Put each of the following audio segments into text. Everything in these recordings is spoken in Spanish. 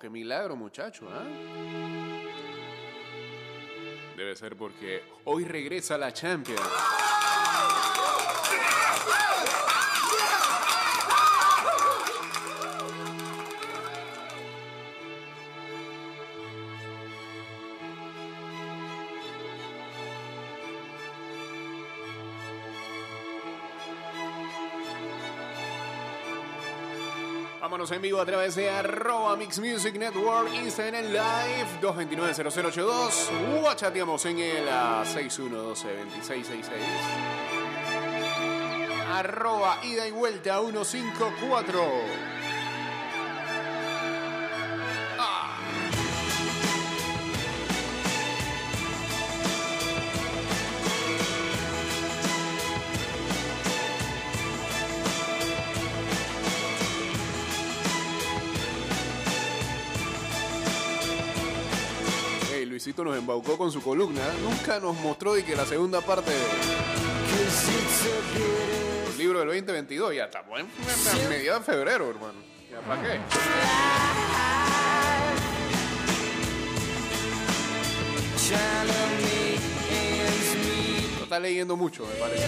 Qué milagro, muchacho, ¿ah? Debe ser porque hoy regresa la Champions. En vivo a través de arroba Mix Music Network, Instagram Live 229-0082. Guachateamos en el ah, 6112-2666. Arroba ida y vuelta 154. Nos embaucó con su columna. Nunca nos mostró y que la segunda parte del libro del 2022 ya estamos en, mediados de febrero, hermano. ¿Ya para qué? No está leyendo mucho, me parece.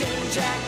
I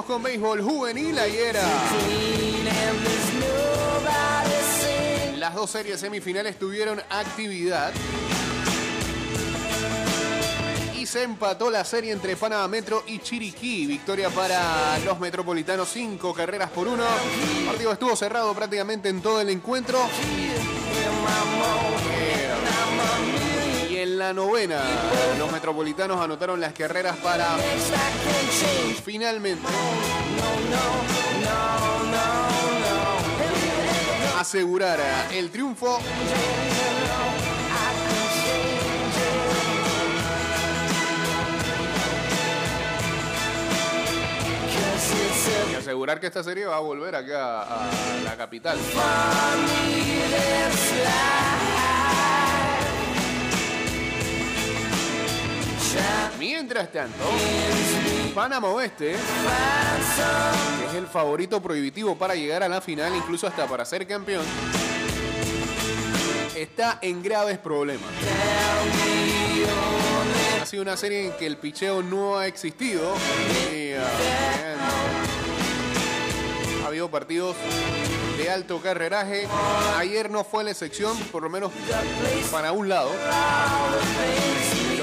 Con béisbol juvenil. Ayer las dos series semifinales tuvieron actividad. Y se empató la serie entre Panamá Metro y Chiriquí. Victoria para los metropolitanos, cinco carreras por uno. El partido estuvo cerrado prácticamente en todo el encuentro. Novena, los metropolitanos anotaron las carreras para finalmente asegurar el triunfo. Y asegurar que esta serie va a volver acá a la capital. Mientras tanto, Panamá Oeste, que es el favorito prohibitivo para llegar a la final, incluso hasta para ser campeón, está en graves problemas. Ha sido una serie en que el picheo no ha existido. ah, ha habido partidos de alto carreraje. Ayer no fue la excepción, por lo menos para un lado.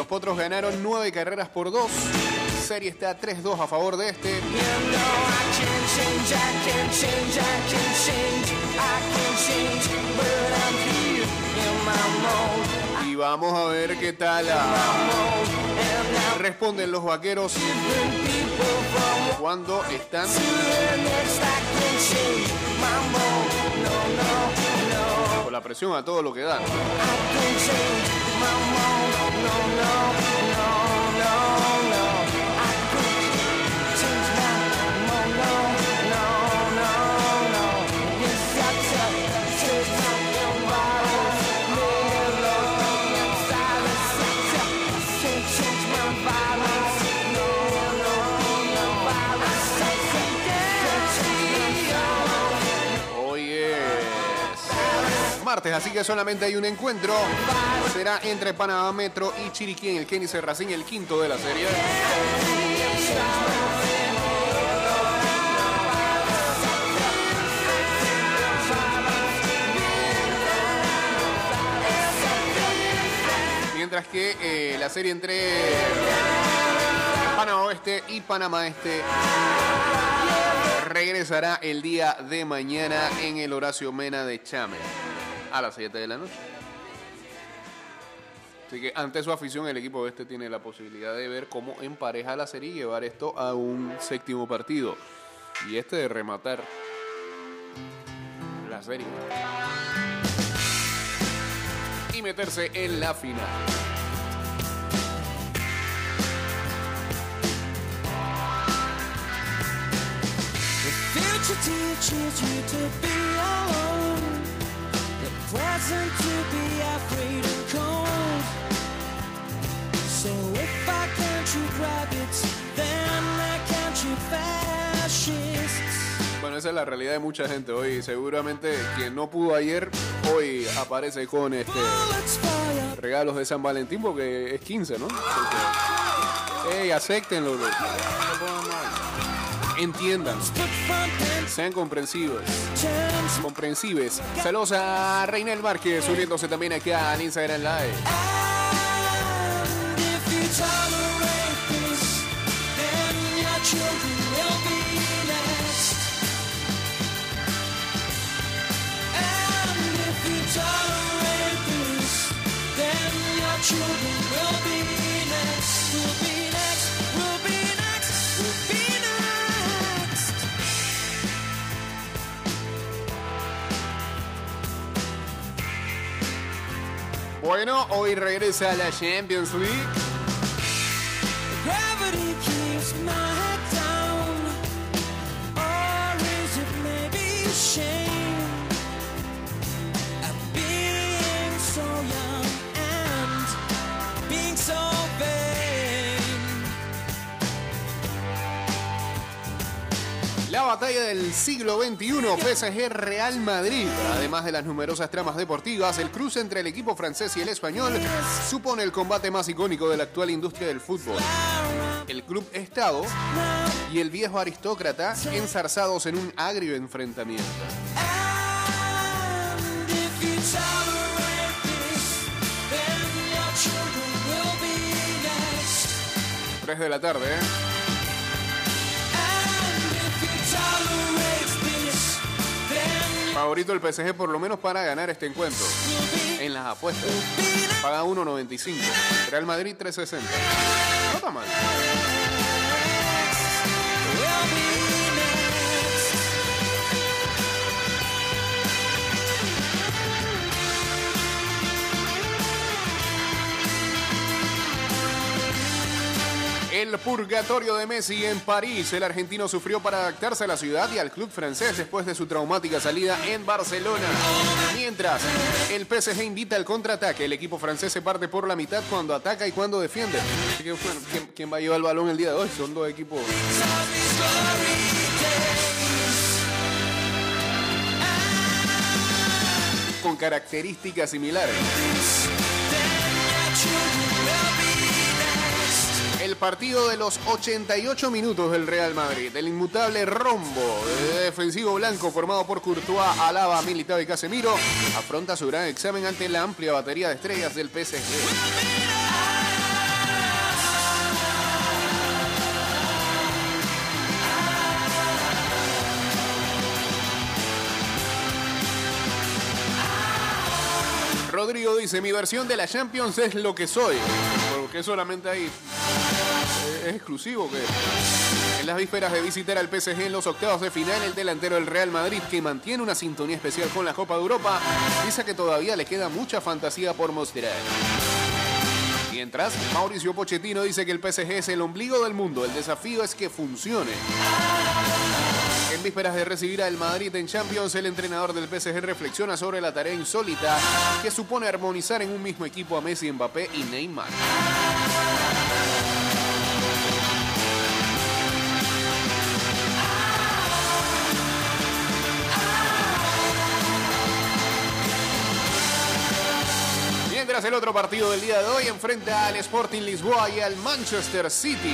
Potros ganaron nueve carreras por dos. Serie está 3-2 a favor de este. Y vamos a ver qué tal ah, responden los vaqueros cuando están con la presión a todo lo que dan. I can change my mode. No, no, no, no, no. Martes, así que solamente hay un encuentro. Será entre Panamá Metro y Chiriquí en el Kenny Serracín, el quinto de la serie. Mientras que eh, la serie entre Panamá Oeste y Panamá Este regresará el día de mañana en el Horacio Mena de Chame a las 7 de la noche. Así que ante su afición, el equipo este tiene la posibilidad de ver cómo empareja la serie y llevar esto a un séptimo partido. Y este de rematar la serie. Y meterse en la final. Present to be afraid and cold. So if I can't shoot rabbits, then I can't shoot fascists. Bueno, esa es la realidad de mucha gente hoy. Seguramente quien no pudo ayer, hoy aparece con este regalos de San Valentín porque es 15, ¿no? Porque, ey, acéptenlo. loco. Entiendan, sean comprensivos. chance. Comprensives. Saludos a Reinel Márquez, uniéndose también aquí a Instagram Live. Bueno, hoy regresa a la Champions League. Batalla del siglo XXI, PSG Real Madrid. Además de las numerosas tramas deportivas, el cruce entre el equipo francés y el español supone el combate más icónico de la actual industria del fútbol. El club Estado y el viejo aristócrata enzarzados en un agrio enfrentamiento. 3 de la tarde, ¿eh? Favorito el PSG por lo menos para ganar este encuentro. En las apuestas. Paga 1.95. Real Madrid 3.60. No está mal. El purgatorio de Messi en París. El argentino sufrió para adaptarse a la ciudad y al club francés después de su traumática salida en Barcelona. Mientras, el PSG invita al contraataque. El equipo francés se parte por la mitad cuando ataca y cuando defiende. Así que, bueno, ¿quién, quién va a llevar el balón el día de hoy? Son dos equipos con características similares. Partido de los 88 minutos del Real Madrid, el inmutable rombo de defensivo blanco formado por Courtois, Alaba, Militao y Casemiro, afronta su gran examen ante la amplia batería de estrellas del PSG. Rodrigo dice, mi versión de la Champions es lo que soy. Porque solamente hay... Es exclusivo que... En las vísperas de visitar al PSG en los octavos de final, el delantero del Real Madrid, que mantiene una sintonía especial con la Copa de Europa, dice que todavía le queda mucha fantasía por mostrar. Mientras, Mauricio Pochettino dice que el PSG es el ombligo del mundo, el desafío es que funcione. En vísperas de recibir al Madrid en Champions, el entrenador del PSG reflexiona sobre la tarea insólita que supone armonizar en un mismo equipo a Messi, Mbappé y Neymar. El otro partido del día de hoy enfrenta al Sporting Lisboa y al Manchester City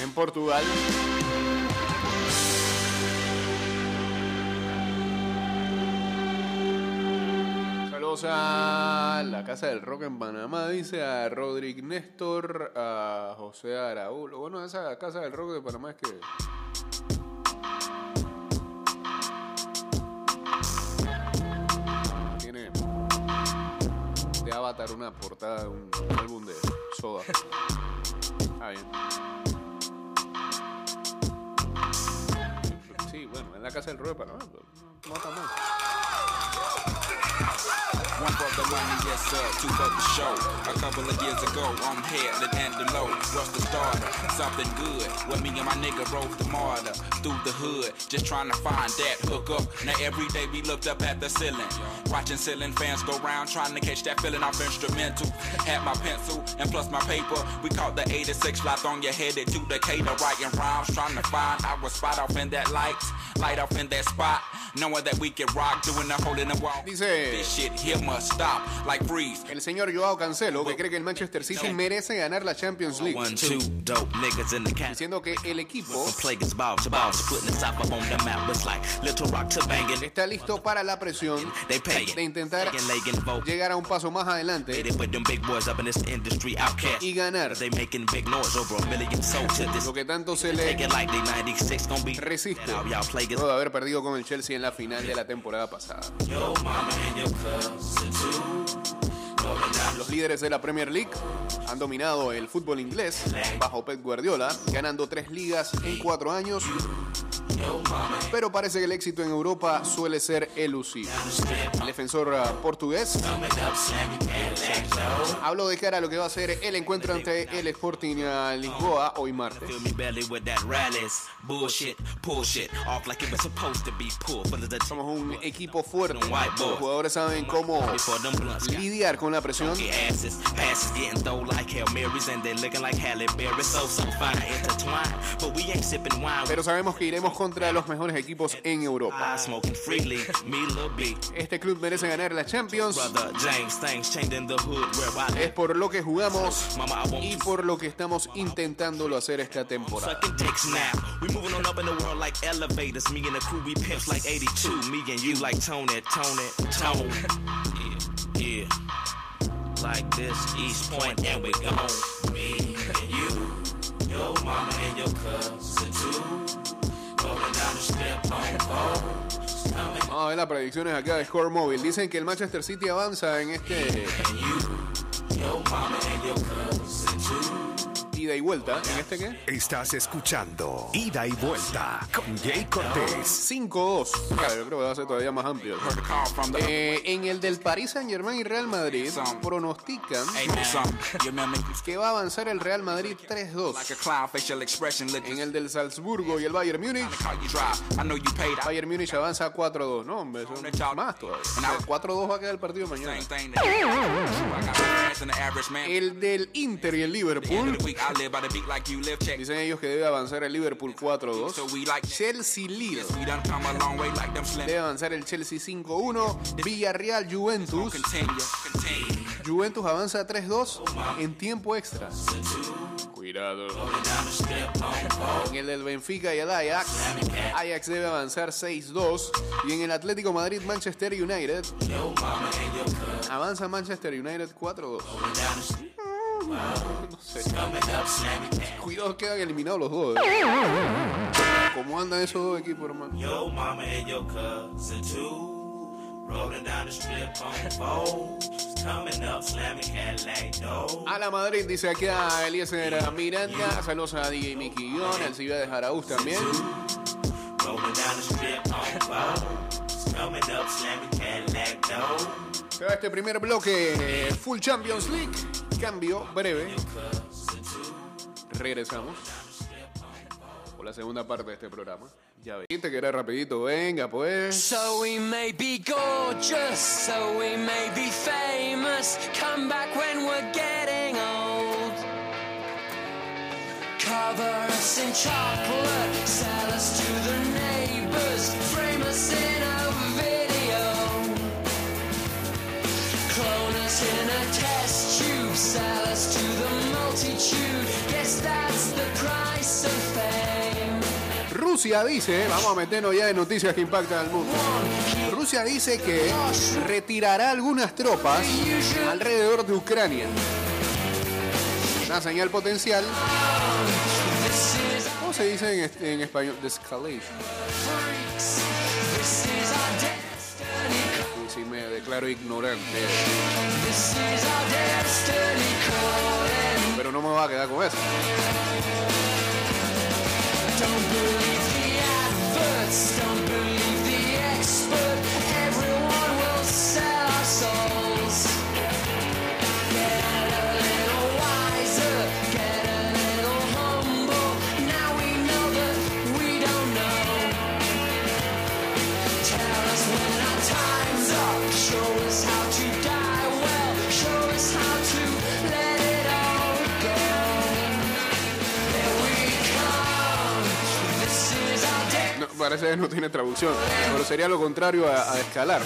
en Portugal. Saludos a la Casa del Rock en Panamá, dice a Rodrigo Néstor, a José Araúl. Bueno, esa Casa del Rock de Panamá es que tiene Avatar una portada de un álbum de Soda. Ah, bien. Sí, bueno, en la casa del Panamá, pero no está mal. One for the money, yes sir, two for the show. A couple of years ago, I'm headed and the low. What's the starter? Something good. When me and my nigga rode the martyr through the hood, just trying to find that hook up. Now every day we looked up at the ceiling, watching ceiling fans go round, trying to catch that feeling off instrumental. Had my pencil and plus my paper. We caught the 86 lot on your headed to Decatur, writing rhymes, trying to find our spot off in that light, light off in that spot. Knowing that we can rock, doing the hole in the wall. Dice This shit here must stop, like freeze. el señor Joao Cancelo, que cree que el Manchester City merece ganar la Champions League, One, two, dope niggas in the diciendo que el equipo está listo para la presión de intentar llegar a un paso más adelante y ganar. Lo que tanto se le it like they 96 gonna be. resiste luego de haber perdido con el Chelsea en la final de la temporada pasada. listen to. Los líderes de la Premier League han dominado el fútbol inglés bajo Pep Guardiola, ganando tres ligas en cuatro años. Pero parece que el éxito en Europa suele ser elusivo. El defensor ah, portugués habló de cara a lo que va a ser el encuentro ante el Sporting Lisboa hoy martes. Somos un equipo fuerte. Los jugadores saben cómo lidiar con la presión funky asses. Passes getting throw like Hail Marys and they looking like Halle Berry. So, so fine, intertwined. But we ain't sipping wine. pero sabemos que iremos contra los mejores equipos en Europa. I smoking freely. Me, Lil B. Este club merece ganar la Champions. Brother James, things in the hood where I Es por lo que jugamos Mama, y por lo que estamos intentándolo hacer esta temporada. Sucking dicks now. We moving on up in the world like elevators. Me and the crew, we pimps like 82. Me and you like Tony, Tony, Tone. Yeah, yeah. Like this, East Point, and we gone. Me and you, your mama and your cousin too. Rolling down the step on four. Coming Vamos a ver las predicciones acá de Score Mobile. Dicen que el Manchester City avanza en este ida y vuelta. ¿En este qué? Estás escuchando Ida y Vuelta con Jay Cortés. 5-2. Claro, yo creo que va a ser todavía más amplio. Eh, en el del Paris Saint Germain y Real Madrid pronostican que va a avanzar el Real Madrid 3-2. like a clown facial expression look En el del Salzburgo y el Bayern Múnich, Bayern Múnich avanza 4-2. No, hombre, son más todavía. O sea, 4-2 va a quedar el partido mañana. El del Inter y el Liverpool, dicen ellos que debe avanzar el Liverpool 4-2. So we like Chelsea líder. we done come a long way like them slim. Debe avanzar el Chelsea 5-1. Villarreal Juventus. Juventus avanza 3-2 en tiempo extra. Cuidado. En el del Benfica y el Ajax, Ajax debe avanzar 6-2. Y en el Atlético Madrid Manchester United, avanza Manchester United 4-2. No sé. Cuidado, quedan eliminados los dos. ¿eh? ¿Cómo andan esos dos equipos, hermano? Your mama and your cousin too. Rolling down the strip on. Coming up, slamming Cadillac doors. A la Madrid dice aquí a Eliezer Miranda. Saludos a DJ Mickey Guión, al Ciudad de Jaraúz también. Rolling down the strip on foes. Coming up, slamming Cadillac doors. Se va este primer bloque Full Champions League. Cambio breve. Regresamos. Por la segunda parte de este programa. Ya viste que era rapidito. Venga, pues. So we may be gorgeous, so we may be famous. Come back when we're getting old. Cover us in chocolate, sell us to the neighbors, frame us in a video. Clone us Rusia dice, vamos a meternos ya de noticias que impactan al mundo. Rusia dice que retirará algunas tropas alrededor de Ucrania. Una señal potencial. ¿Cómo se dice en, en español? Descalation. Si me declaro ignorante. Me voy a quedar con eso. Don't believe the adverts, don't believe the expert. Parece que no tiene traducción. Pero sería lo contrario a, a escalar.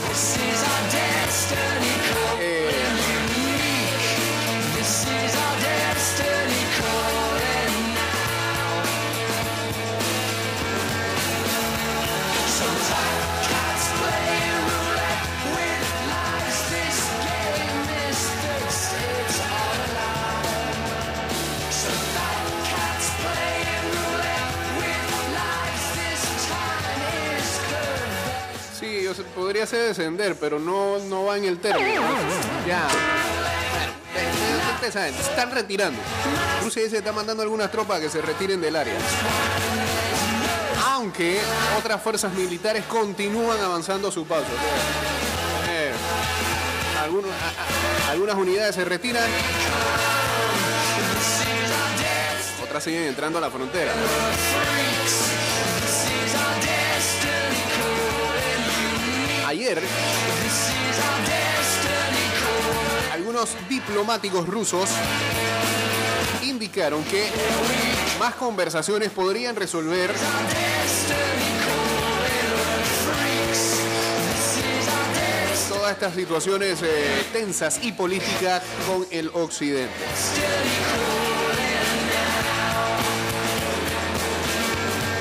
Podría ser descender, pero no, no va en el término. ¿no? Ya. Ustedes saben, se están retirando. Rusia que está mandando algunas tropas que se retiren del área. Aunque otras fuerzas militares continúan avanzando a su paso. Eh, algunas unidades se retiran. Otras siguen entrando a la frontera. Ayer, algunos diplomáticos rusos indicaron que más conversaciones podrían resolver todas estas situaciones eh, tensas y políticas con el occidente.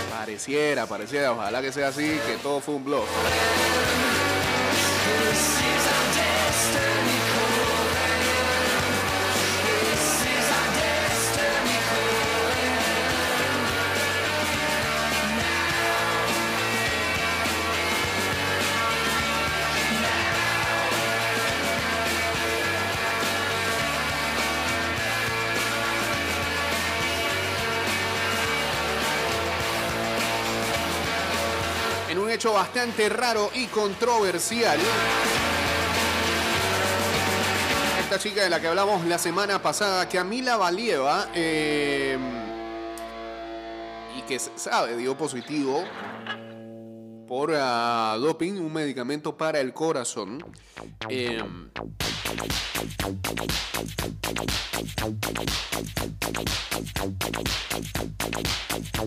Pareciera, pareciera, ojalá que sea así, que todo fue un blog. Bastante raro y controversial. Esta chica de la que hablamos la semana pasada, Camila Valieva, eh, y que sabe dio positivo por ah, doping, un medicamento para el corazón. eh,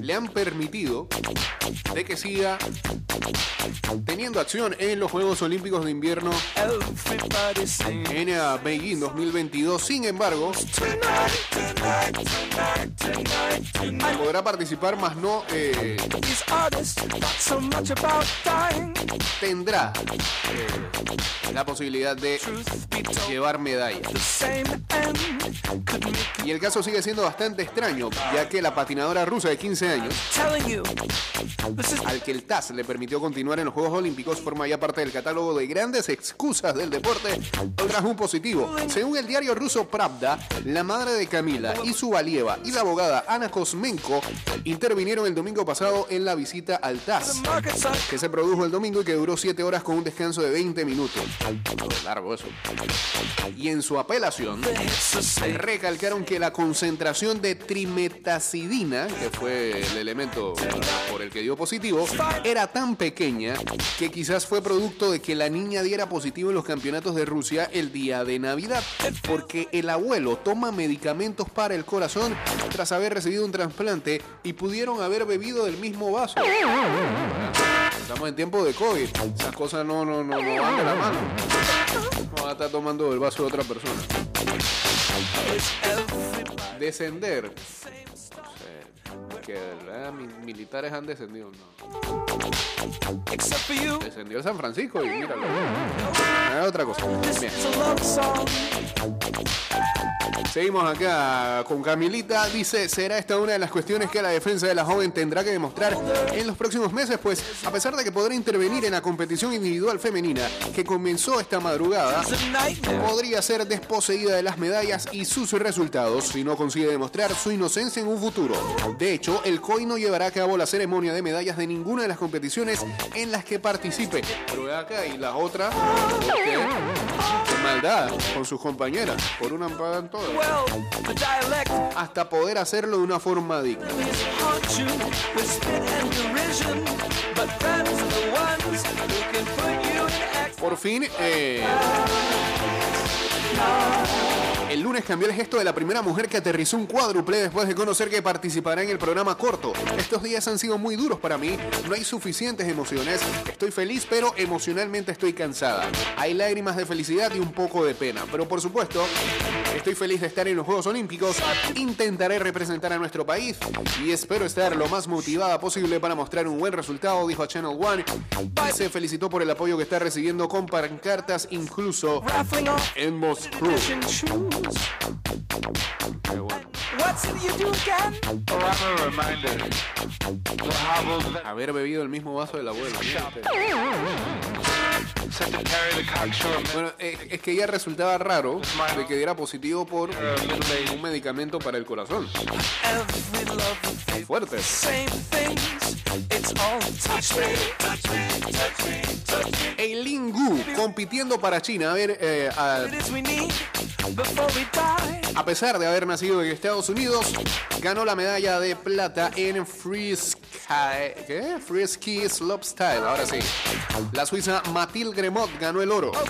le han permitido de que siga teniendo acción en los Juegos Olímpicos de Invierno en eh, Beijing 2022. Sin embargo, podrá participar, más no eh, tendrá eh, la posibilidad de llevar medalla. Y el caso sigue siendo bastante extraño, ya que la patinadora rusa de 15 años, al que el TAS le permitió continuar en los Juegos Olímpicos, forma ya parte del catálogo de grandes excusas del deporte tras un positivo. Según el diario ruso Pravda, la madre de Camila y su valieva y la abogada Ana Kosmenko intervinieron el domingo pasado en la visita al TAS, que se produjo el domingo y que duró 7 horas con un descanso de 20 minutos. Largo eso. Y en su apelación, recalcaron que la concentración de trimetacidina, que fue el elemento por el que dio positivo, era tan pequeña que quizás fue producto de que la niña diera positivo en los campeonatos de Rusia el día de Navidad, porque el abuelo toma medicamentos para el corazón tras haber recibido un trasplante y pudieron haber bebido del mismo vaso. Estamos en tiempo de COVID, esas cosas no, no, no, no van de la mano. No van a estar tomando del vaso de otra persona. Descender. No sé. que ¿verdad? Mi- militares han descendido. No. Descendió San Francisco y míralo. Otra cosa. Seguimos acá con Camilita. Dice, ¿será esta una de las cuestiones que la defensa de la joven tendrá que demostrar en los próximos meses? Pues a pesar de que podrá intervenir en la competición individual femenina que comenzó esta madrugada, podría ser desposeída de las medallas y sus resultados si no consigue demostrar su inocencia en un futuro. De hecho, el COI no llevará a cabo la ceremonia de medallas de ninguna de las competiciones en las que participe. Pero acá, y la otra, Qué maldad con sus compañeras. Por una pagan todas. Hasta poder hacerlo de una forma digna. Por fin, eh, el lunes cambió el gesto de la primera mujer que aterrizó un cuádruple después de conocer que participará en el programa corto. Estos días han sido muy duros para mí, no hay suficientes emociones, estoy feliz pero emocionalmente estoy cansada. Hay lágrimas de felicidad y un poco de pena, pero por supuesto estoy feliz de estar en los Juegos Olímpicos, intentaré representar a nuestro país y espero estar lo más motivada posible para mostrar un buen resultado, dijo a Channel One. Y se felicitó por el apoyo que está recibiendo con pancartas incluso en Moscú. Haber bebido el mismo vaso del abuelo. Bueno, eh, es que ya resultaba raro de que diera positivo por un medicamento para el corazón. Every love faith, Fuerte. same things. It's all touch me, touch me, touch me, touch me. Eileen Gu compitiendo para China. A ver, eh, a, pesar de haber nacido en Estados Unidos, ganó la medalla de plata en Free Sky, ¿qué? Free Ski Slopestyle. Ahora sí. La suiza Mathilde Gremot ganó el oro. Oh.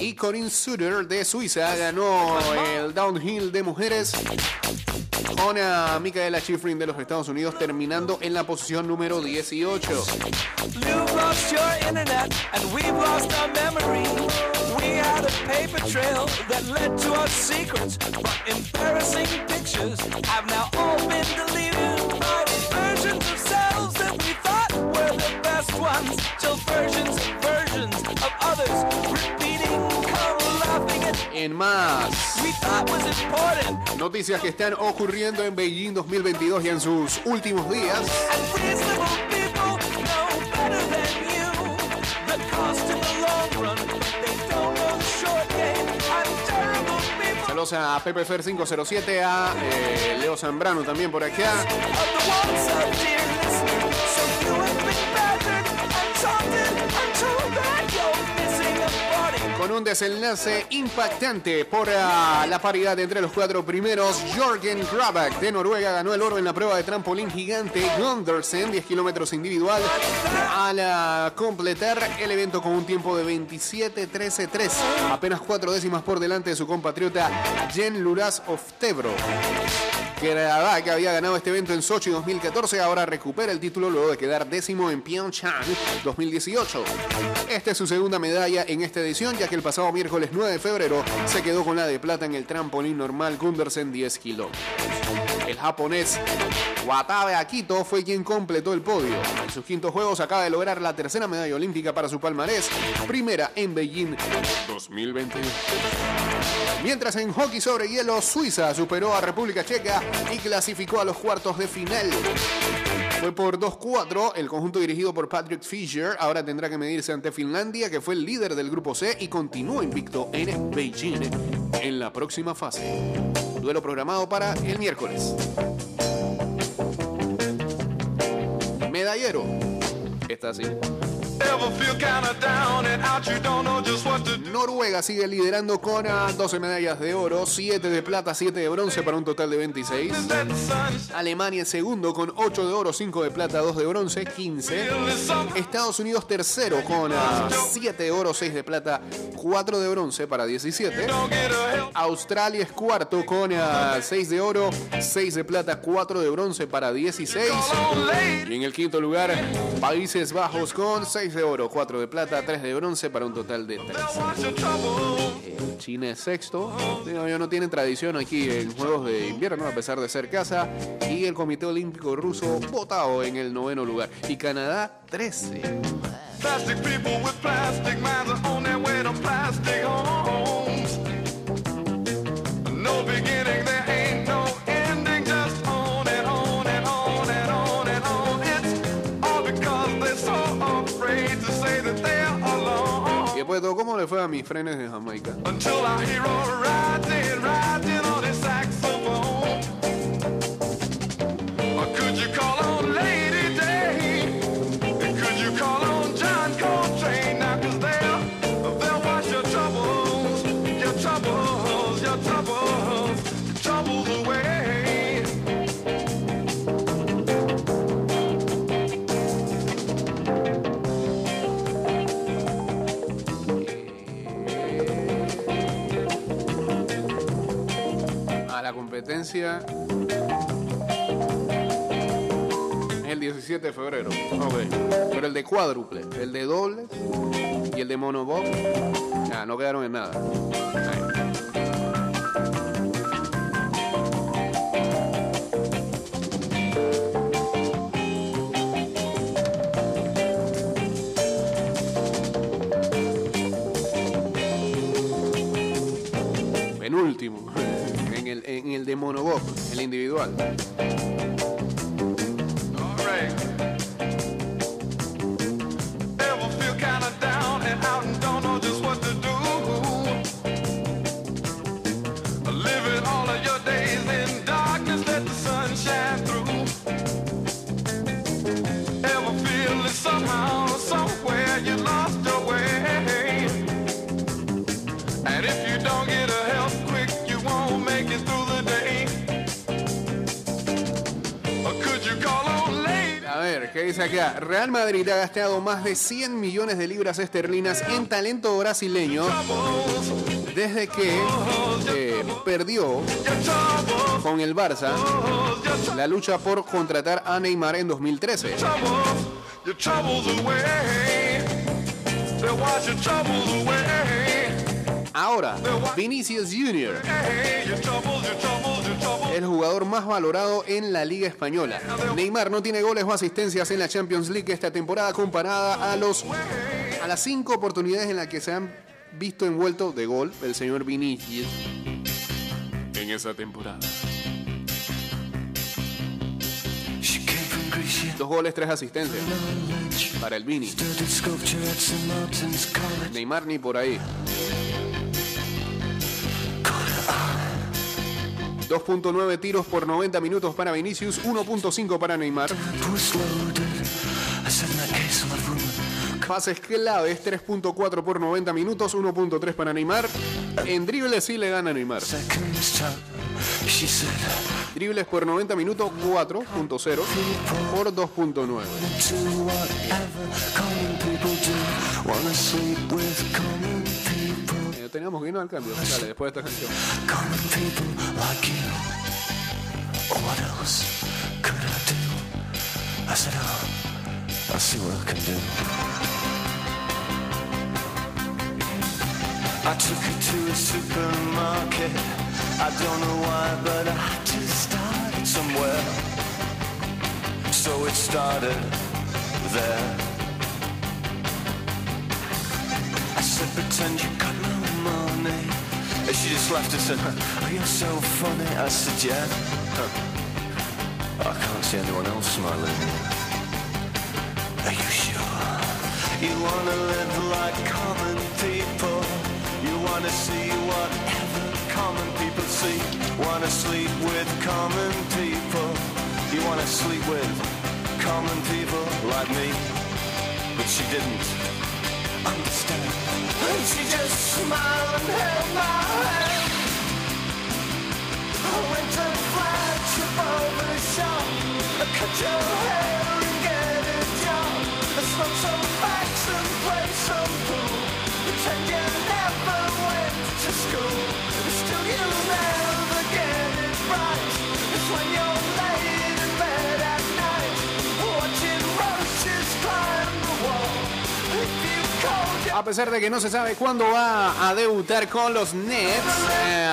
Y Corinne Suter de Suiza ganó el downhill de mujeres con a Micaela Schifrin de los Estados Unidos terminando en la posición número 18. Noticias que están ocurriendo en Beijing 2022 y en sus últimos días. Saludos a Pepe Fer 507, a eh, Leo Zambrano también por acá. Un desenlace impactante por ah, la paridad entre los cuatro primeros, Jorgen Grabak de Noruega ganó el oro en la prueba de trampolín gigante Gundersen, 10 kilómetros individual, al ah, completar el evento con un tiempo de 27-13-3, apenas cuatro décimas por delante de su compatriota Jen Luras Oftebro. Grabak había ganado este evento en Sochi 2014, ahora recupera el título luego de quedar décimo en Pyeongchang 2018. Esta es su segunda medalla en esta edición, ya que el pasado miércoles 9 de febrero se quedó con la de plata en el trampolín normal Gundersen 10 kilómetros. Japonés Watabe Akito fue quien completó el podio. En sus quintos juegos acaba de lograr la tercera medalla olímpica para su palmarés, primera en Beijing 2021. Mientras en hockey sobre hielo, Suiza superó a República Checa y clasificó a los cuartos de final. Fue por 2-4, el conjunto dirigido por Patrick Fisher ahora tendrá que medirse ante Finlandia, que fue el líder del grupo C y continúa invicto en Beijing en la próxima fase. Duelo programado para el miércoles. Medallero. Está así. Noruega sigue liderando con ah, 12 medallas de oro, 7 de plata, 7 de bronce para un total de 26. That the sun's Alemania segundo con 8 de oro, 5 de plata, 2 de bronce, 15. Estados Unidos tercero con 7 de oro, 6 de plata, 4 de bronce para 17. don't get a help. Australia es cuarto con 6 de oro, 6 de plata, 4 de bronce para 16. On late. Y en el quinto lugar, Países Bajos con 6 6 de oro, 4 de plata, 3 de bronce para un total de 13. They'll wash your troubles. Eh, China es sexto. Ya no tienen tradición aquí en Juegos de Invierno, a pesar de ser casa. Y el Comité Olímpico Ruso votado en el noveno lugar. Y Canadá, 13. Plastic people with plastic minds are on their way to plastic homes. ¿Cómo le fue a mis frenes de Jamaica? Competencia. El 17 de febrero. Ok. Pero el de cuádruple, el de dobles y el de monobob. Ya, no quedaron en nada. Penúltimo. En el, de monobob, el individual. Real Madrid ha gastado más de 100 millones de libras esterlinas en talento brasileño desde que eh, perdió con el Barça la lucha por contratar a Neymar en 2013. your troubles away. They'll wash your troubles away. Ahora, Vinicius Jr., el jugador más valorado en la Liga Española. Neymar no tiene goles o asistencias en la Champions League esta temporada comparada a los a las cinco oportunidades en las que se han visto envuelto de gol el señor Vinicius en esa temporada. Dos goles, tres asistencias para el Vini. Neymar ni por ahí. 2.9 tiros por 90 minutos para Vinicius, 1.5 para Neymar. Pases claves, 3.4 por 90 minutos, 1.3 para Neymar. En dribles sí le gana Neymar. Dribles por 90 minutos, 4.0 por 2.9. teníamos que irnos al cambio. Dale, después de esta canción. Common people like you. What else could I do? I said, oh, I'll see what I can do. I took her to a supermarket. I don't know why, but I had to start somewhere. So it started there. I said, pretend you got no And she just laughed and said, oh, you're so funny. I said, yeah. Huh. I can't see anyone else smiling. Are you sure? You wanna live like common people. You wanna see whatever common people see. Wanna sleep with common people. You wanna sleep with common people like me. But she didn't understand. And she just smiled and held my hand. I went to flagship over the shop. I cut your hair pesar de que no se sabe cuándo va a debutar con los Nets, eh,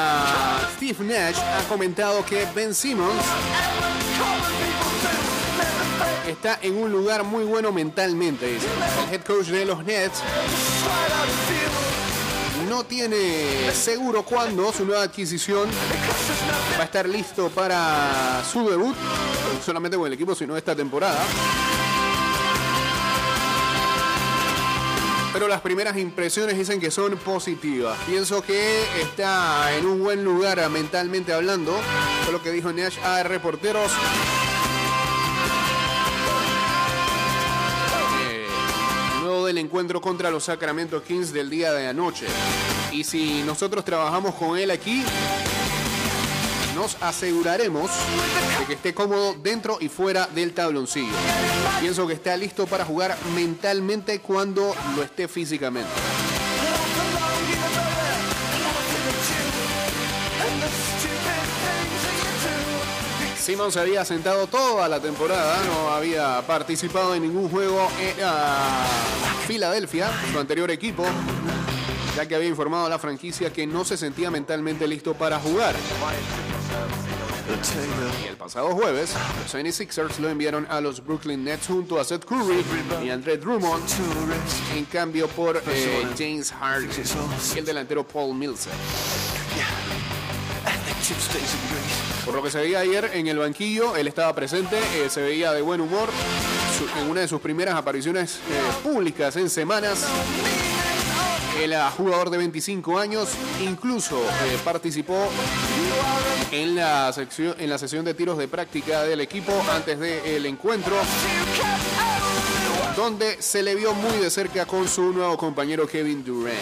Steve Nash ha comentado que Ben Simmons está en un lugar muy bueno mentalmente. El head coach de los Nets no tiene seguro cuándo su nueva adquisición va a estar listo para su debut, solamente con el equipo, sino esta temporada. Pero las primeras impresiones dicen que son positivas. Pienso que está en un buen lugar mentalmente hablando. Fue lo que dijo Nash a reporteros. Eh, luego del encuentro contra los Sacramento Kings del día de anoche. Y si nosotros trabajamos con él aquí, nos aseguraremos de que esté cómodo dentro y fuera del tabloncillo. Pienso que está listo para jugar mentalmente cuando lo esté físicamente. Simon se había sentado toda la temporada, no había participado en ningún juego en ah, Filadelfia, su anterior equipo, ya que había informado a la franquicia que no se sentía mentalmente listo para jugar. Y el pasado jueves, los 76ers lo enviaron a los Brooklyn Nets junto a Seth Curry y Andre Drummond, en cambio por eh, James Harden y el delantero Paul Millsap. Por lo que se veía ayer en el banquillo, él estaba presente, eh, se veía de buen humor en una de sus primeras apariciones eh, públicas en semanas. El jugador de 25 años incluso eh, participó en la sesión de tiros de práctica del equipo antes del encuentro, donde se le vio muy de cerca con su nuevo compañero Kevin Durant.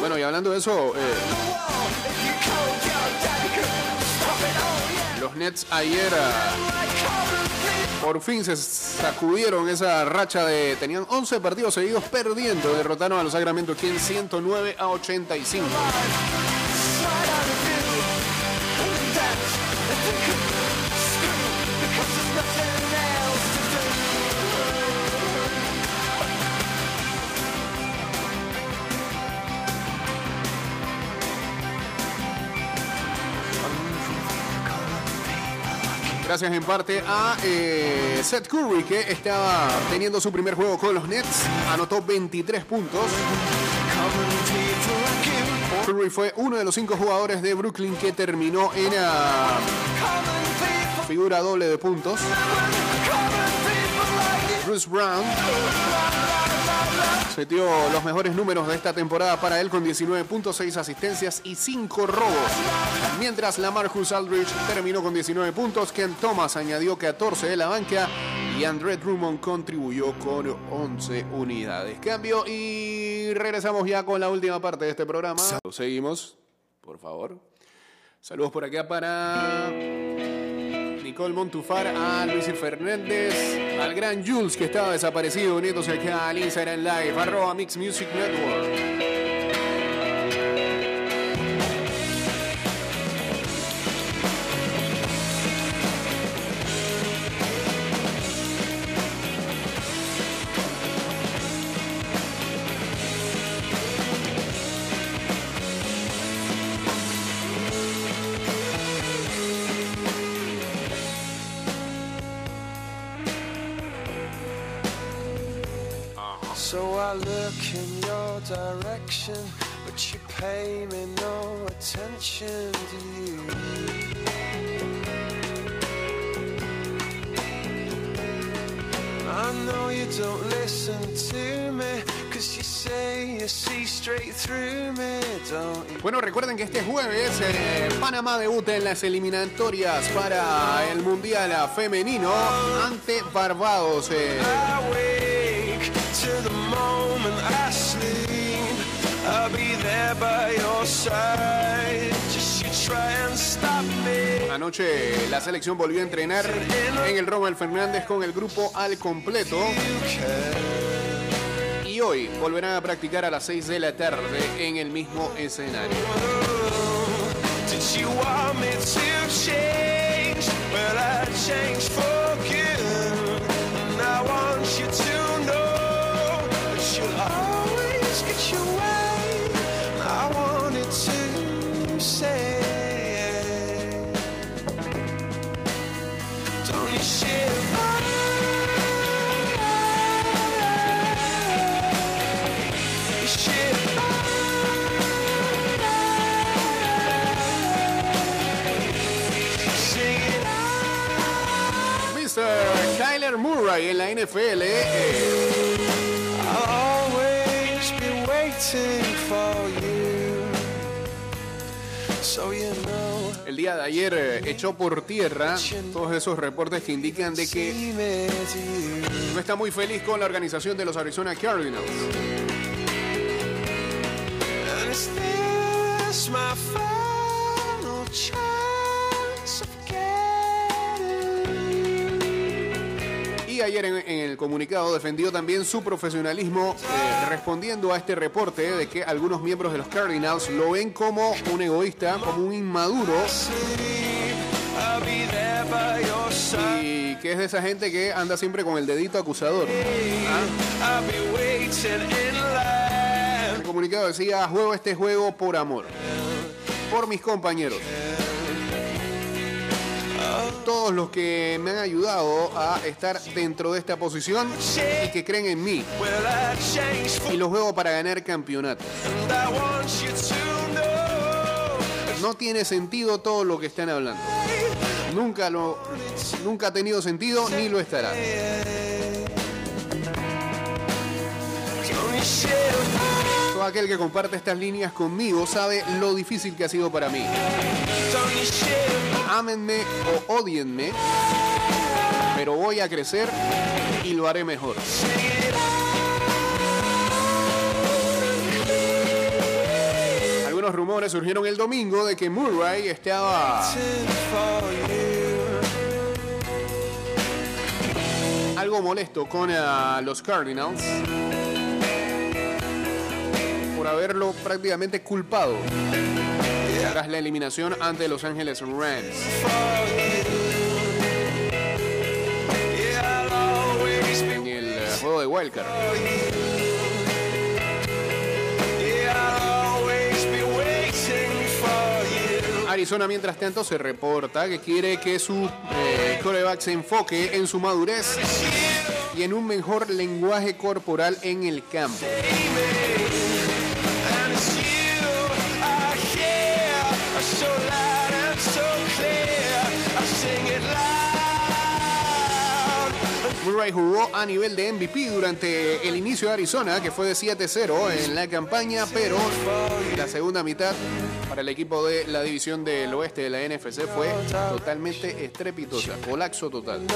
Bueno, y hablando de eso, eh, los Nets ayer ah, por fin se sacudieron esa racha de... Tenían 11 partidos seguidos perdiendo, derrotaron a los Sacramento Kings 109 a 85. En parte a eh, Seth Curry, que estaba teniendo su primer juego con los Nets. Anotó 23 puntos. Curry fue uno de los cinco jugadores de Brooklyn que terminó en la figura doble de puntos. Bruce Brown metió los mejores números de esta temporada para él con 19.6 asistencias y 5 robos. Mientras Lamarcus Aldridge terminó con 19 puntos, Ken Thomas añadió 14 de la banca y Andre Drummond contribuyó con 11 unidades. Cambio y regresamos ya con la última parte de este programa. Seguimos, por favor. Saludos por acá para Nicole Montufar, a Luis Fernández, al gran Jules que estaba desaparecido, uniéndose acá al Instagram Live, arroba Mix Music Network. Direction, but you pay me no attention, do you? I know you don't listen to me, cause you say you see straight through me, don't you? Bueno, recuerden que este jueves eh, Panamá debuta en las eliminatorias para el Mundial Femenino ante Barbados. eh. Anoche la selección volvió a entrenar en el Rommel Fernández con el grupo al completo. Y hoy volverán a practicar a las 6 de la tarde en el mismo escenario. Did you want me to change? Well, I changed for Murray en la NFL. eh, el día de ayer eh, echó por tierra todos esos reportes que indican de que no está muy feliz con la organización de los Arizona Cardinals. Ayer en, el comunicado defendió también su profesionalismo eh, respondiendo a este reporte de que algunos miembros de los Cardinals lo ven como un egoísta, como un inmaduro y que es de esa gente que anda siempre con el dedito acusador. El comunicado decía, juego este juego por amor, por mis compañeros. Todos los que me han ayudado a estar dentro de esta posición y que creen en mí. Y los juego para ganar campeonatos. No tiene sentido todo lo que están hablando. Nunca lo nunca ha tenido sentido ni lo estará. Todo aquel que comparte estas líneas conmigo sabe lo difícil que ha sido para mí. Ámenme o odienme, pero voy a crecer y lo haré mejor. Algunos rumores surgieron el domingo de que Murray estaba algo molesto con ah, los Cardinals por haberlo prácticamente culpado tras la eliminación ante Los Ángeles Rams. En el eh, juego de Wildcard. Arizona, mientras tanto, se reporta que quiere que su eh, quarterback se enfoque en su madurez y en un mejor lenguaje corporal en el campo. So loud Murray jugó a nivel de MVP durante el inicio de Arizona, que fue de 7-0 en la campaña, pero la segunda mitad para el equipo de la división del oeste de la NFC fue totalmente estrepitosa, colapso total.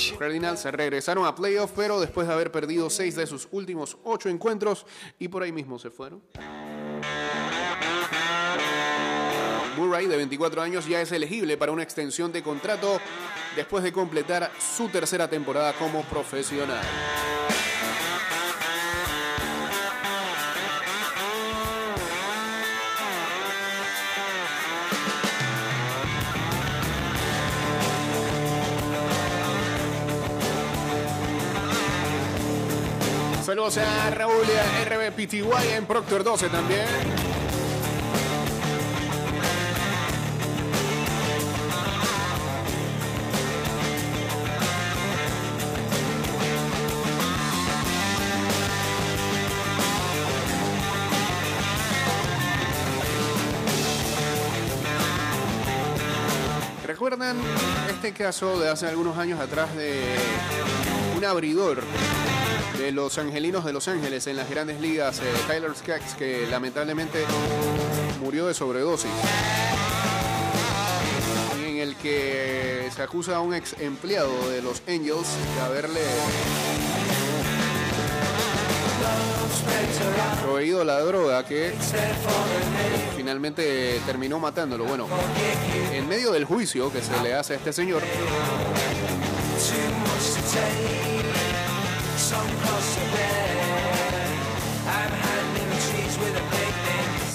You Cardinals regresaron a playoff, pero después de haber perdido seis de sus últimos ocho encuentros y por ahí mismo se fueron. Murray, de 24 años, ya es elegible para una extensión de contrato después de completar su tercera temporada como profesional. Saludos a Raúl RBPTY en Proctor 12 también. ¿Recuerdan este caso de hace algunos años atrás de un abridor de los angelinos de Los Ángeles en las grandes ligas, eh, Tyler Skaggs, que lamentablemente murió de sobredosis? En el que se acusa a un ex empleado de los Angels de haberle proveído la droga que finalmente terminó matándolo. Bueno, en medio del juicio que se le hace a este señor,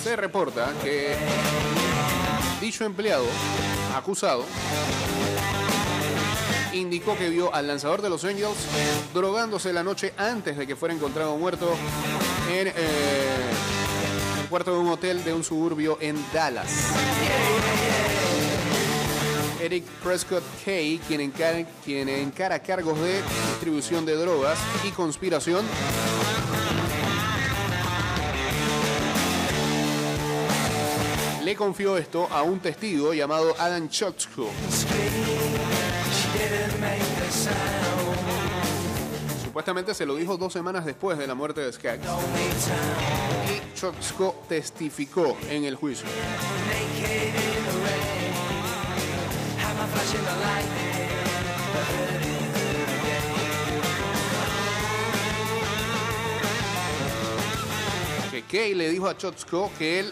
se reporta que dicho empleado acusado indicó que vio al lanzador de los Angels drogándose la noche antes de que fuera encontrado muerto en eh, el cuarto de un hotel de un suburbio en Dallas. Eric Prescott Kay, quien encara, quien encara cargos de distribución de drogas y conspiración, le confió esto a un testigo llamado Adam Chotsko. Supuestamente se lo dijo dos semanas después de la muerte de Skaggs. Y Chotsko testificó en el juicio. Que Kay le dijo a Chotsko que él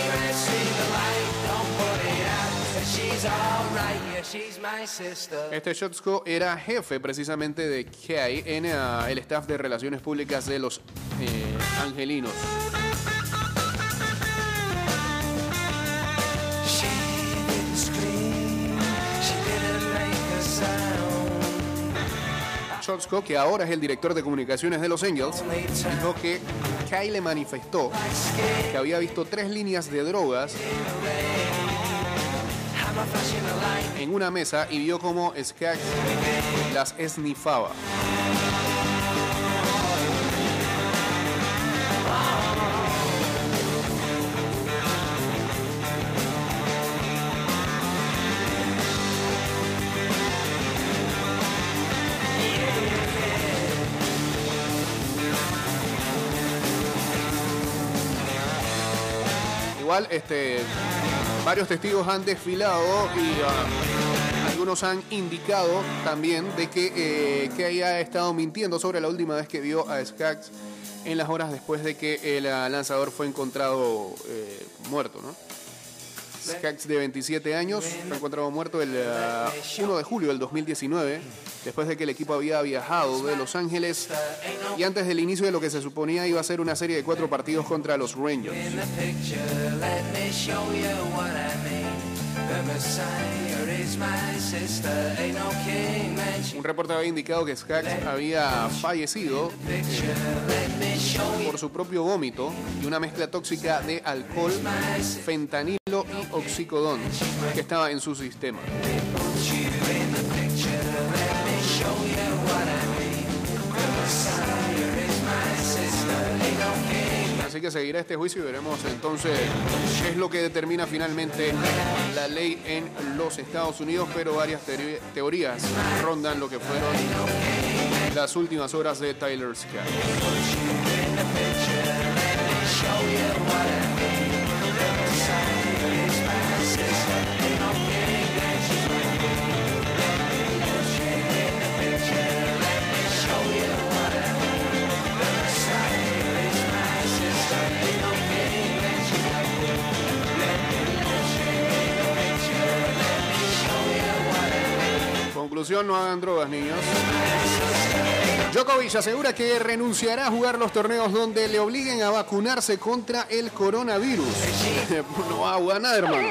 Este Shotsko era jefe precisamente de Kay en ah, el staff de relaciones públicas de los eh, angelinos. Shotsko, que ahora es el director de comunicaciones de los Angels, dijo que Kay le manifestó que había visto tres líneas de drogas en una mesa y vio cómo Skaggs las esnifaba. Igual, este, varios testigos han desfilado y ah, algunos han indicado también de que, eh, que haya estado mintiendo sobre la última vez que vio a Skaggs en las horas después de que el ah, lanzador fue encontrado eh, muerto, ¿no? Skaggs de 27 años fue encontrado muerto el ah, 1 de julio del 2019, después de que el equipo había viajado de Los Ángeles y antes del inicio de lo que se suponía iba a ser una serie de cuatro partidos contra los Rangers. Un reporte había indicado que Skaggs había fallecido eh, por su propio vómito y una mezcla tóxica de alcohol, fentanilo y oxicodón que estaba en su sistema. Así que seguirá este juicio y veremos entonces qué es lo que determina finalmente la ley en los Estados Unidos, pero varias teorías rondan lo que fueron las últimas horas de Tyler Scott. No hagan drogas, niños. Djokovic asegura que renunciará a jugar los torneos donde le obliguen a vacunarse contra el coronavirus. No va a jugar nada, hermano.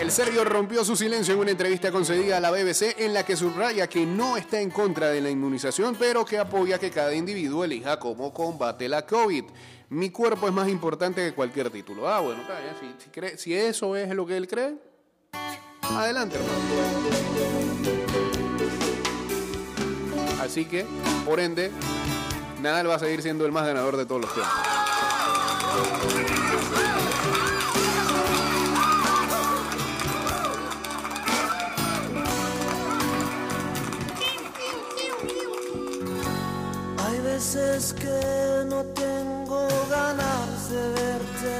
El serbio rompió su silencio en una entrevista concedida a la BBC en la que subraya que no está en contra de la inmunización, pero que apoya que cada individuo elija cómo combate la COVID. Mi cuerpo es más importante que cualquier título. Ah, bueno. Si, si eso es lo que él cree, adelante, hermano. Así que, por ende, Nadal va a seguir siendo el más ganador de todos los tiempos. Hay veces que no tengo ganas de verte.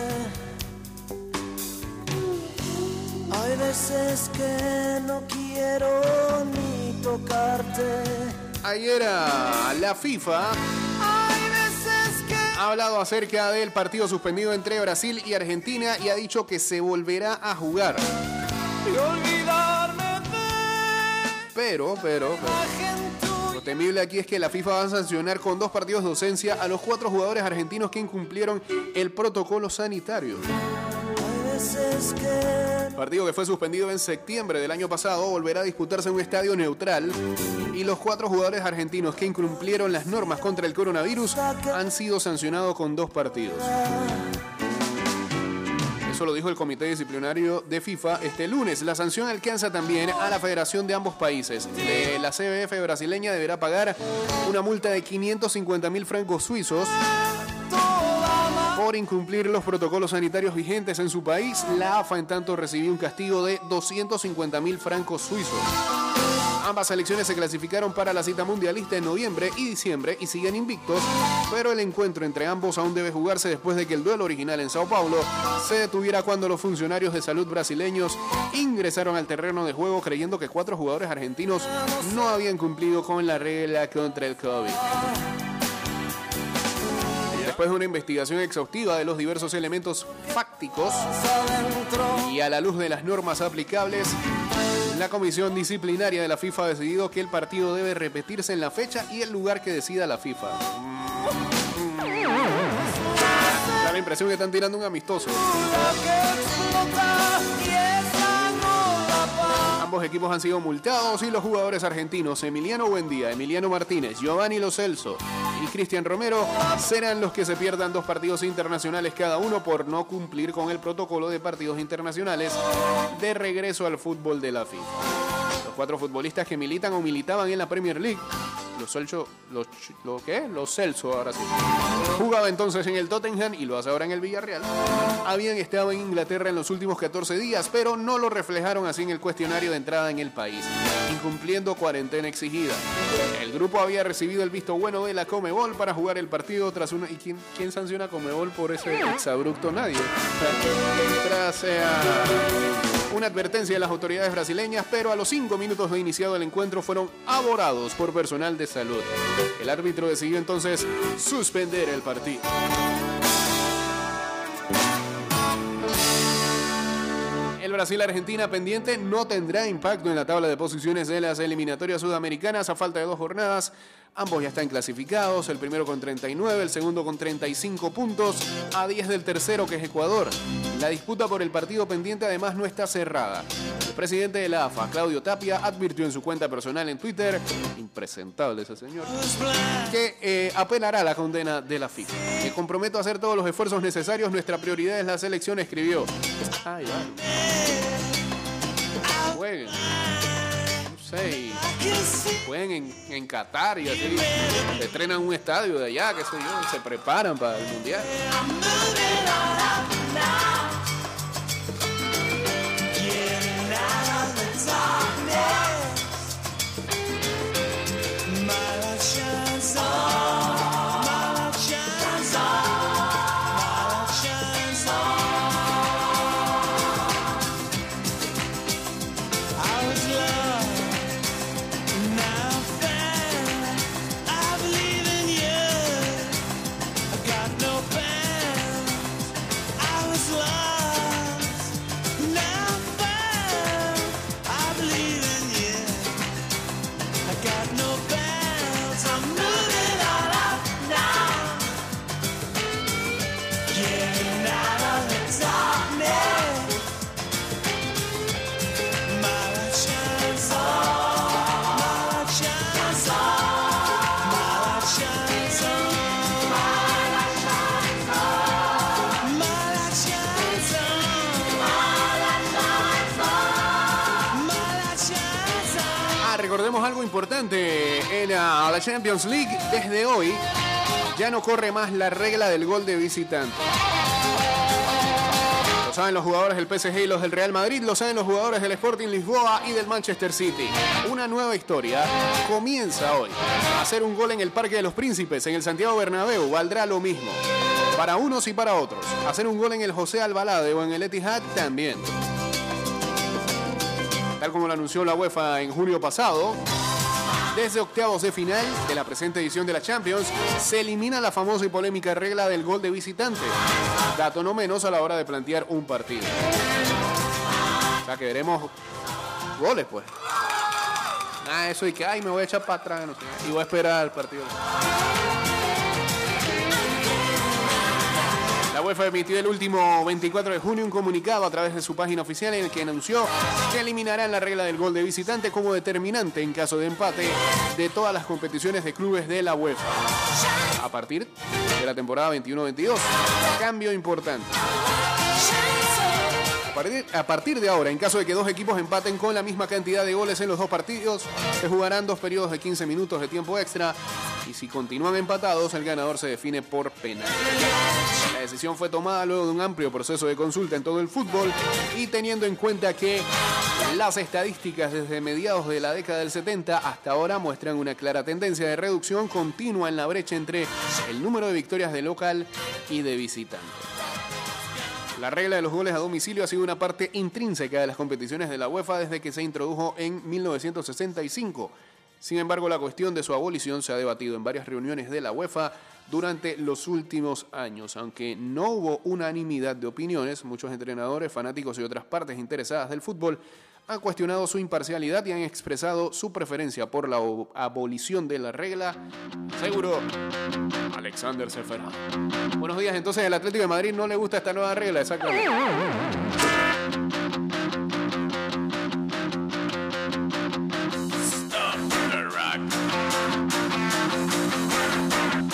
Hay veces que no quiero ni tocarte. Ayer a la FIFA ha hablado acerca del partido suspendido entre Brasil y Argentina y ha dicho que se volverá a jugar. Pero, pero, pero, lo temible aquí es que la FIFA va a sancionar con dos partidos de ausencia a los cuatro jugadores argentinos que incumplieron el protocolo sanitario. Hay veces que Partido que fue suspendido en septiembre del año pasado volverá a disputarse en un estadio neutral y los cuatro jugadores argentinos que incumplieron las normas contra el coronavirus han sido sancionados con dos partidos. Eso lo dijo el Comité Disciplinario de FIFA este lunes. La sanción alcanza también a la Federación de ambos países. La CBF brasileña deberá pagar una multa de 550 mil francos suizos por incumplir los protocolos sanitarios vigentes en su país. La AFA en tanto recibió un castigo de 250 mil francos suizos. Ambas selecciones se clasificaron para la cita mundialista en noviembre y diciembre y siguen invictos, pero el encuentro entre ambos aún debe jugarse después de que el duelo original en Sao Paulo se detuviera cuando los funcionarios de salud brasileños ingresaron al terreno de juego creyendo que cuatro jugadores argentinos no habían cumplido con la regla contra el COVID. Después de una investigación exhaustiva de los diversos elementos fácticos y a la luz de las normas aplicables, la comisión disciplinaria de la FIFA ha decidido que el partido debe repetirse en la fecha y el lugar que decida la FIFA. Da la impresión que están tirando un amistoso. Ambos equipos han sido multados y los jugadores argentinos Emiliano Buendía, Emiliano Martínez, Giovanni Lo Celso y Cristian Romero serán los que se pierdan dos partidos internacionales cada uno por no cumplir con el protocolo de partidos internacionales de regreso al fútbol de la FIFA. Los cuatro futbolistas que militan o militaban en la Premier League, los Celso, los, ¿lo qué? Los Celso ahora sí. Jugaba entonces en el Tottenham y lo hace ahora en el Villarreal. Habían estado en Inglaterra en los últimos 14 días, pero no lo reflejaron así en el cuestionario de entrada en el país, incumpliendo cuarentena exigida. El grupo había recibido el visto bueno de la Comebol para jugar el partido tras una... ¿Y quién, sanciona a Comebol por ese exabrupto? Nadie. Tras eh, una advertencia de las autoridades brasileñas, pero a los cinco minutos de iniciado el encuentro fueron aborados por personal de salud. El árbitro decidió entonces suspender el partido. El Brasil-Argentina pendiente no tendrá impacto en la tabla de posiciones de las eliminatorias sudamericanas a falta de dos jornadas. Ambos ya están clasificados, el primero con 39, el segundo con 35 puntos, a 10 del tercero que es Ecuador. La disputa por el partido pendiente además no está cerrada. El presidente de la AFA, Claudio Tapia, advirtió en su cuenta personal en Twitter, impresentable ese señor, que eh, apelará a la condena de la FIFA. Me comprometo a hacer todos los esfuerzos necesarios, nuestra prioridad es la selección, escribió. Ay, vale. Jueguen. Y jueguen en, en Qatar y así. Estrenan un estadio de allá, qué sé yo, se preparan para el mundial. Importante. En la Champions League, desde hoy, ya no corre más la regla del gol de visitante. Lo saben los jugadores del PSG y los del Real Madrid, lo saben los jugadores del Sporting Lisboa y del Manchester City. Una nueva historia comienza hoy. Hacer un gol en el Parque de los Príncipes, en el Santiago Bernabéu, valdrá lo mismo. Para unos y para otros. Hacer un gol en el José Albalade o en el Etihad también. Tal como lo anunció la UEFA en junio pasado, desde octavos de final de la presente edición de la Champions, se elimina la famosa y polémica regla del gol de visitante. Dato no menos a la hora de plantear un partido. O sea que veremos goles, pues. Ah, eso y que, ay, me voy a echar para atrás, no sé, y voy a esperar el partido. UEFA emitió el último 24 de junio un comunicado a través de su página oficial en el que anunció que eliminarán la regla del gol de visitante como determinante en caso de empate de todas las competiciones de clubes de la UEFA. A partir de la temporada 21-22. Cambio importante. A partir, de ahora, en caso de que dos equipos empaten con la misma cantidad de goles en los dos partidos, se jugarán dos periodos de 15 minutos de tiempo extra y si continúan empatados, el ganador se define por penal. La decisión fue tomada luego de un amplio proceso de consulta en todo el fútbol y teniendo en cuenta que las estadísticas desde mediados de la década del 70 hasta ahora muestran una clara tendencia de reducción continua en la brecha entre el número de victorias de local y de visitante. La regla de los goles a domicilio ha sido una parte intrínseca de las competiciones de la UEFA desde que se introdujo en 1965. Sin embargo, la cuestión de su abolición se ha debatido en varias reuniones de la UEFA durante los últimos años. Aunque no hubo unanimidad de opiniones, muchos entrenadores, fanáticos y otras partes interesadas del fútbol han cuestionado su imparcialidad y han expresado su preferencia por la abolición de la regla. Seguro, Alexander Seferá. Buenos días, entonces el Atlético de Madrid no le gusta esta nueva regla, exactamente.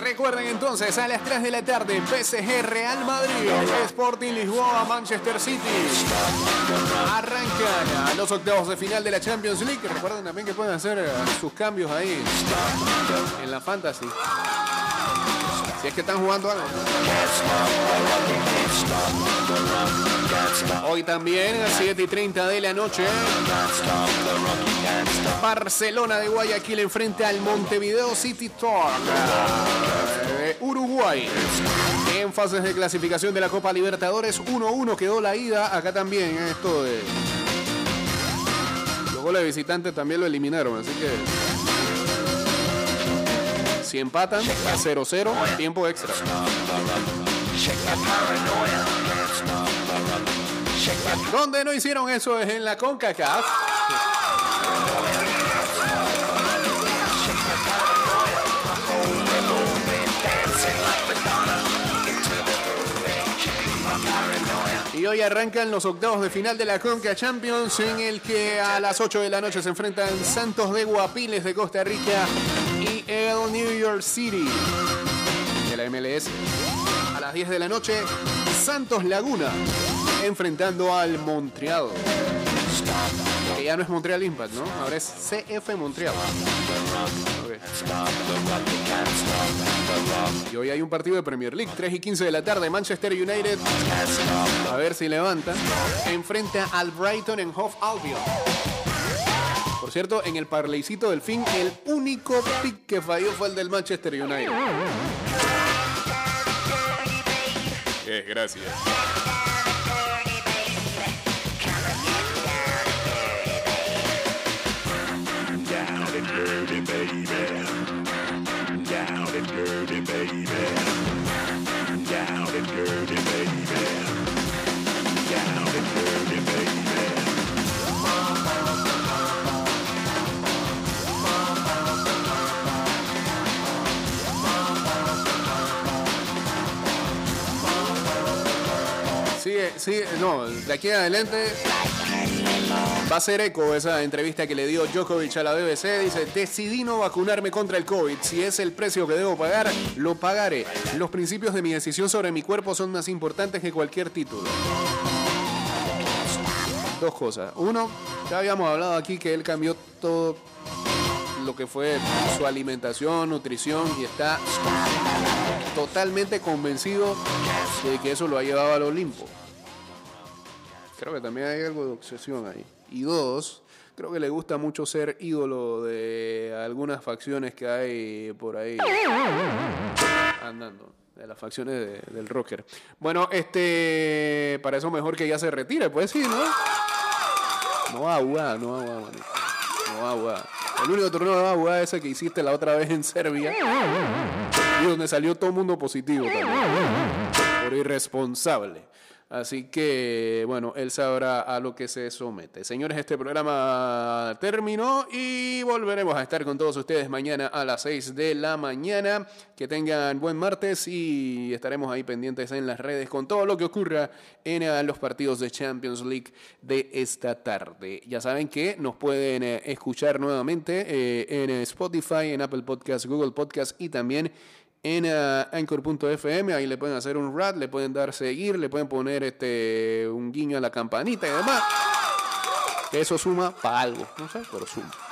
Recuerden entonces a las 3 de la tarde, PSG Real Madrid, Sporting Lisboa, Manchester City. Arrancan a los octavos de final de la Champions League. Recuerden también que pueden hacer eh, sus cambios ahí en la Fantasy. Si es que están jugando algo. Hoy también a 7 y 30 de la noche. Barcelona de Guayaquil enfrenta al Montevideo City Torque de Uruguay. En fases de clasificación de la Copa Libertadores, 1-1 quedó la ida. Acá también eh, esto de. Los goles de visitantes también lo eliminaron, así que. Si empatan, 0-0, tiempo extra. Donde no hicieron eso es en la CONCACAF. Hoy arrancan los octavos de final de la Conca Champions en el que a las 8 de la noche se enfrentan Santos de Guapiles de Costa Rica y el New York City de la MLS. A las 10 de la noche, Santos Laguna enfrentando al Montreal. Ya no es Montreal Impact, ¿no? Ahora es CF Montreal. Y hoy hay un partido de Premier League, 3 y 15 de la tarde, Manchester United. A ver si levantan. Enfrenta al Brighton en Hove Albion. Por cierto, en el parleycito del fin, el único pick que falló fue el del Manchester United. Gracias. Sigue, sigue, no, de aquí en adelante Va a ser eco esa entrevista que le dio Djokovic a la BBC. Dice, decidí no vacunarme contra el COVID. Si es el precio que debo pagar, lo pagaré. Los principios de mi decisión sobre mi cuerpo son más importantes que cualquier título. Dos cosas. Uno, ya habíamos hablado aquí que él cambió todo lo que fue su alimentación, nutrición y está totalmente convencido de que eso lo ha llevado al Olimpo. Creo que también hay algo de obsesión ahí. Y dos, creo que le gusta mucho ser ídolo de algunas facciones que hay por ahí andando. De las facciones de- del rocker. Bueno, este. Para eso mejor que ya se retire, pues sí, ¿no? No va a jugar, no va a jugar, manito. No va a jugar. El único torneo que va a jugar es ese que hiciste la otra vez en Serbia. Y donde salió todo mundo positivo también. Por irresponsable. Así que, bueno, él sabrá a lo que se somete. Señores, este programa terminó y volveremos a estar con todos ustedes mañana a las 6 de la mañana. Que tengan buen martes y estaremos ahí pendientes en las redes con todo lo que ocurra en eh, los partidos de Champions League de esta tarde. Ya saben que nos pueden eh, escuchar nuevamente eh, en Spotify, en Apple Podcast, Google Podcast y también en eh, anchor.fm, ahí le pueden hacer un rat, le pueden dar seguir, le pueden poner este un guiño a la campanita y demás. Eso suma para algo, no sé, pero suma.